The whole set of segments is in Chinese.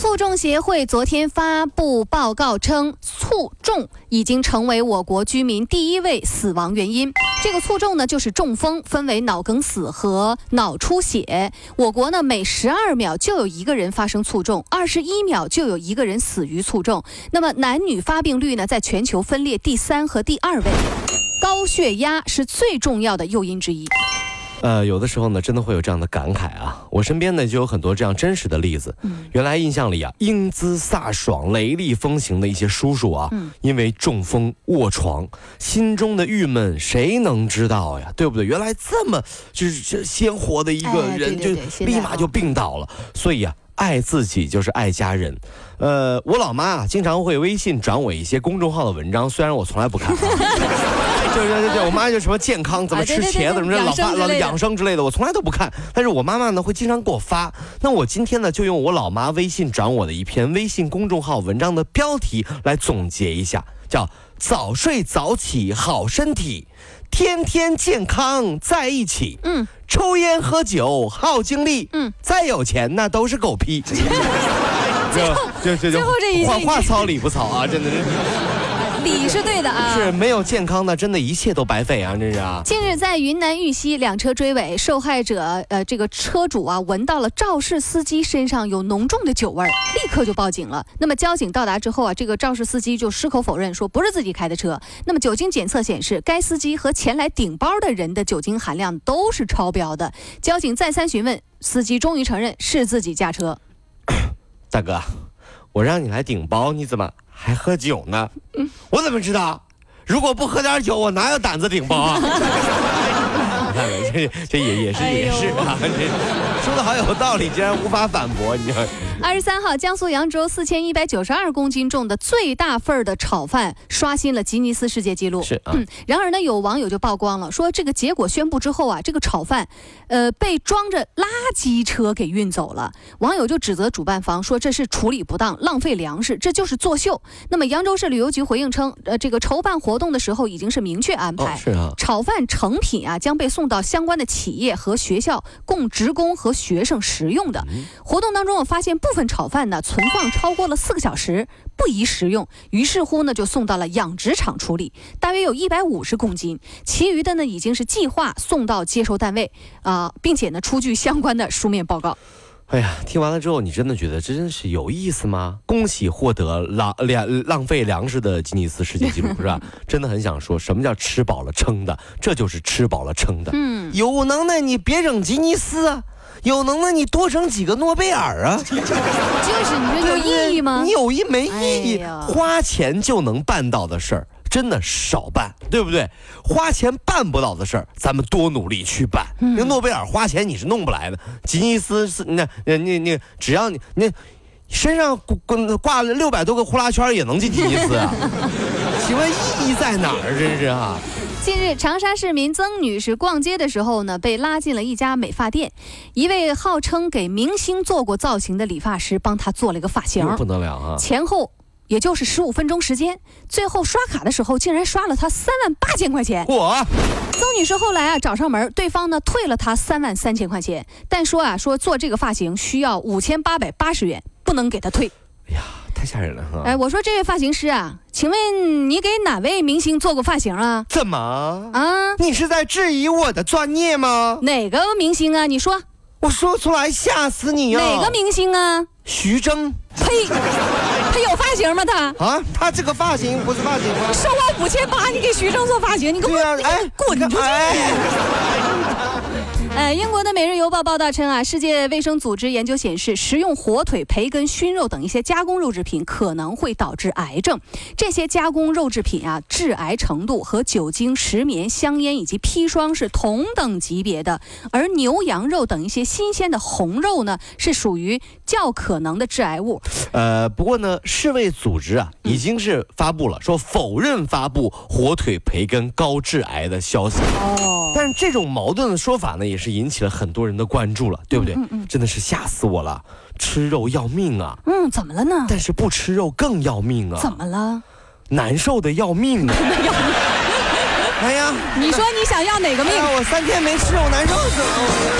中国卒中协会昨天发布报告称，卒中已经成为我国居民第一位死亡原因。这个卒中呢，就是中风，分为脑梗死和脑出血。我国呢，每十二秒就有一个人发生卒中，二十一秒就有一个人死于卒中。那么男女发病率呢，在全球分列第三和第二位。高血压是最重要的诱因之一。呃，有的时候呢，真的会有这样的感慨啊。我身边呢就有很多这样真实的例子。嗯，原来印象里啊，英姿飒爽、雷厉风行的一些叔叔啊，嗯，因为中风卧床，心中的郁闷谁能知道呀？对不对？原来这么就是这鲜活的一个人，就立马就病倒了。所以啊，爱自己就是爱家人。呃，我老妈啊，经常会微信转我一些公众号的文章，虽然我从来不看。就就就我妈就什么健康怎么吃茄子什么老发老养生之类的，我从来都不看。但是我妈妈呢会经常给我发。那我今天呢就用我老妈微信转我的一篇微信公众号文章的标题来总结一下，叫“早睡早起好身体，天天健康在一起”。嗯，抽烟喝酒耗精力。嗯，再有钱那都是狗屁。这这最后这一句话糙理不糙啊，真的是。理是对的啊，是没有健康的，真的一切都白费啊！这是啊。近日在云南玉溪，两车追尾，受害者呃这个车主啊闻到了肇事司机身上有浓重的酒味儿，立刻就报警了。那么交警到达之后啊，这个肇事司机就矢口否认，说不是自己开的车。那么酒精检测显示，该司机和前来顶包的人的酒精含量都是超标的。交警再三询问，司机终于承认是自己驾车。大哥，我让你来顶包，你怎么？还喝酒呢？我怎么知道？如果不喝点酒，我哪有胆子顶包啊？你看，这这也也是也是啊，这说的好有道理，竟然无法反驳，你看。二十三号，江苏扬州四千一百九十二公斤重的最大份儿的炒饭刷新了吉尼斯世界纪录。是啊。然而呢，有网友就曝光了，说这个结果宣布之后啊，这个炒饭，呃，被装着垃圾车给运走了。网友就指责主办方说这是处理不当，浪费粮食，这就是作秀。那么扬州市旅游局回应称，呃，这个筹办活动的时候已经是明确安排，是啊。炒饭成品啊将被送到相关的企业和学校供职工和学生食用的。活动当中我发现不。部分炒饭呢存放超过了四个小时，不宜食用，于是乎呢就送到了养殖场处理，大约有一百五十公斤，其余的呢已经是计划送到接收单位啊，并且呢出具相关的书面报告。哎呀，听完了之后，你真的觉得这真是有意思吗？恭喜获得浪粮浪费粮食的吉尼斯世界纪录，是吧？真的很想说什么叫吃饱了撑的，这就是吃饱了撑的。嗯，有能耐你别整吉尼斯啊。有能耐你多整几个诺贝尔啊！就是你说有意义吗？你有意没意义？花钱就能办到的事儿，真的少办，对不对？花钱办不到的事儿，咱们多努力去办。那诺贝尔花钱你是弄不来的，吉尼斯是那那那那，只要你那身上挂挂了六百多个呼啦圈也能进吉尼斯啊？请问意义在哪儿？真是哈。近日，长沙市民曾女士逛街的时候呢，被拉进了一家美发店。一位号称给明星做过造型的理发师帮她做了一个发型，不得了啊！前后也就是十五分钟时间，最后刷卡的时候竟然刷了她三万八千块钱。我曾女士后来啊找上门，对方呢退了她三万三千块钱，但说啊说做这个发型需要五千八百八十元，不能给她退。太吓人了哈！哎，我说这位发型师啊，请问你给哪位明星做过发型啊？怎么啊？你是在质疑我的专业吗？哪个明星啊？你说，我说出来吓死你呀！哪个明星啊？徐峥。呸！他有发型吗？他啊？他这个发型不是发型吗？收我五千八，你给徐峥做发型？你给我哎，滚出去！呃，英国的《每日邮报》报道称啊，世界卫生组织研究显示，食用火腿、培根、熏肉等一些加工肉制品可能会导致癌症。这些加工肉制品啊，致癌程度和酒精、石棉、香烟以及砒霜是同等级别的。而牛羊肉等一些新鲜的红肉呢，是属于较可能的致癌物。呃，不过呢，世卫组织啊，已经是发布了说否认发布火腿、培根高致癌的消息。哦，但是这种矛盾的说法呢，也是引起了很多人的关注了，对不对？嗯嗯，真的是吓死我了！吃肉要命啊！嗯，怎么了呢？但是不吃肉更要命啊！怎么了？难受的要命啊！要命！哎呀，你说你想要哪个命？我三天没吃肉，难受死了。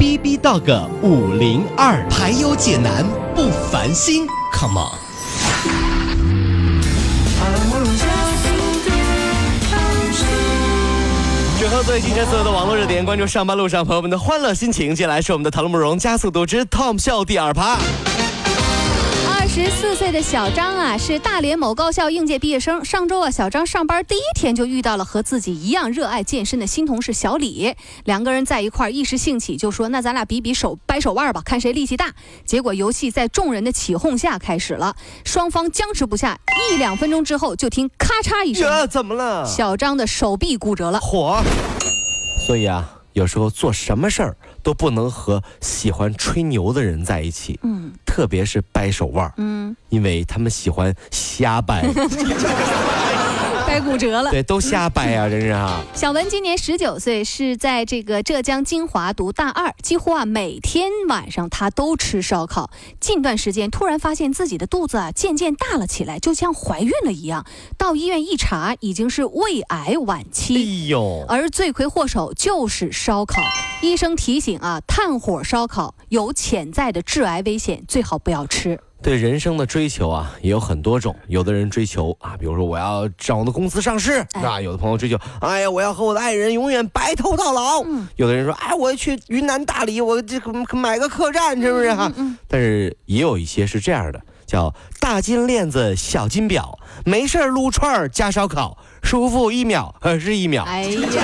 B B Dog 五零二排忧解难不烦心，Come on！整合最新所有的网络热点，关注上班路上朋友们的欢乐心情。接下来是我们的《讨论慕容加速度之 Tom 笑》第二趴。十四岁的小张啊，是大连某高校应届毕业生。上周啊，小张上班第一天就遇到了和自己一样热爱健身的新同事小李。两个人在一块儿，一时兴起就说：“那咱俩比比手掰手腕吧，看谁力气大。”结果游戏在众人的起哄下开始了，双方僵持不下，一两分钟之后，就听咔嚓一声，怎么了？小张的手臂骨折了。火。所以啊。有时候做什么事儿都不能和喜欢吹牛的人在一起，嗯，特别是掰手腕，嗯，因为他们喜欢瞎掰。掰骨折了，对，都瞎掰啊，真是啊。小文今年十九岁，是在这个浙江金华读大二，几乎啊每天晚上他都吃烧烤。近段时间突然发现自己的肚子啊渐渐大了起来，就像怀孕了一样。到医院一查，已经是胃癌晚期。哎呦！而罪魁祸首就是烧烤。医生提醒啊，炭火烧烤有潜在的致癌危险，最好不要吃。对人生的追求啊，也有很多种。有的人追求啊，比如说我要让我的公司上市，是吧？有的朋友追求，哎呀，我要和我的爱人永远白头到老。有的人说，哎，我要去云南大理，我这个买个客栈，是不是哈？但是也有一些是这样的，叫大金链子，小金表，没事撸串加烧烤，舒服一秒是一秒。哎呀。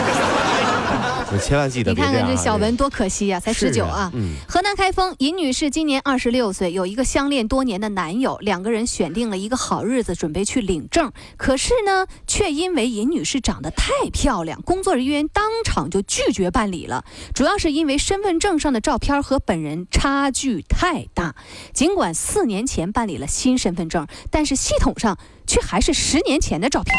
你千万记得，你看看这小文多可惜呀，才十九啊。河南开封尹女士今年二十六岁，有一个相恋多年的男友，两个人选定了一个好日子，准备去领证。可是呢，却因为尹女士长得太漂亮，工作人员当场就拒绝办理了。主要是因为身份证上的照片和本人差距太大。尽管四年前办理了新身份证，但是系统上却还是十年前的照片。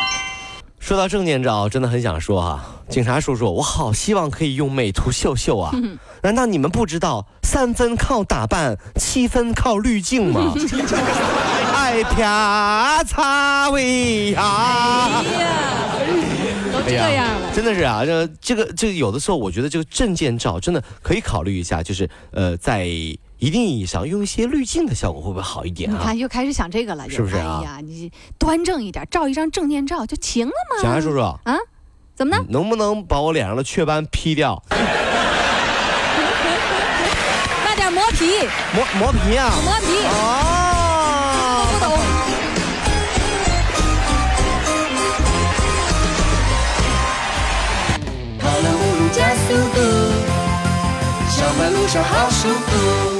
说到证件照，真的很想说哈，警察叔叔，我好希望可以用美图秀秀啊！难道你们不知道三分靠打扮，七分靠滤镜吗？爱飘擦尾呀！都这样了，真的是啊，这这个这个有的时候，我觉得这个证件照真的可以考虑一下，就是呃在。一定意义上用一些滤镜的效果会不会好一点啊？你看又开始想这个了，是不是啊？哎呀，你端正一点，照一张证件照就行了嘛。小安叔叔啊，怎么呢？能不能把我脸上的雀斑 P 掉？那点磨皮，磨磨皮啊？磨皮哦，不懂。跑了五路加速度。上班路上好舒服。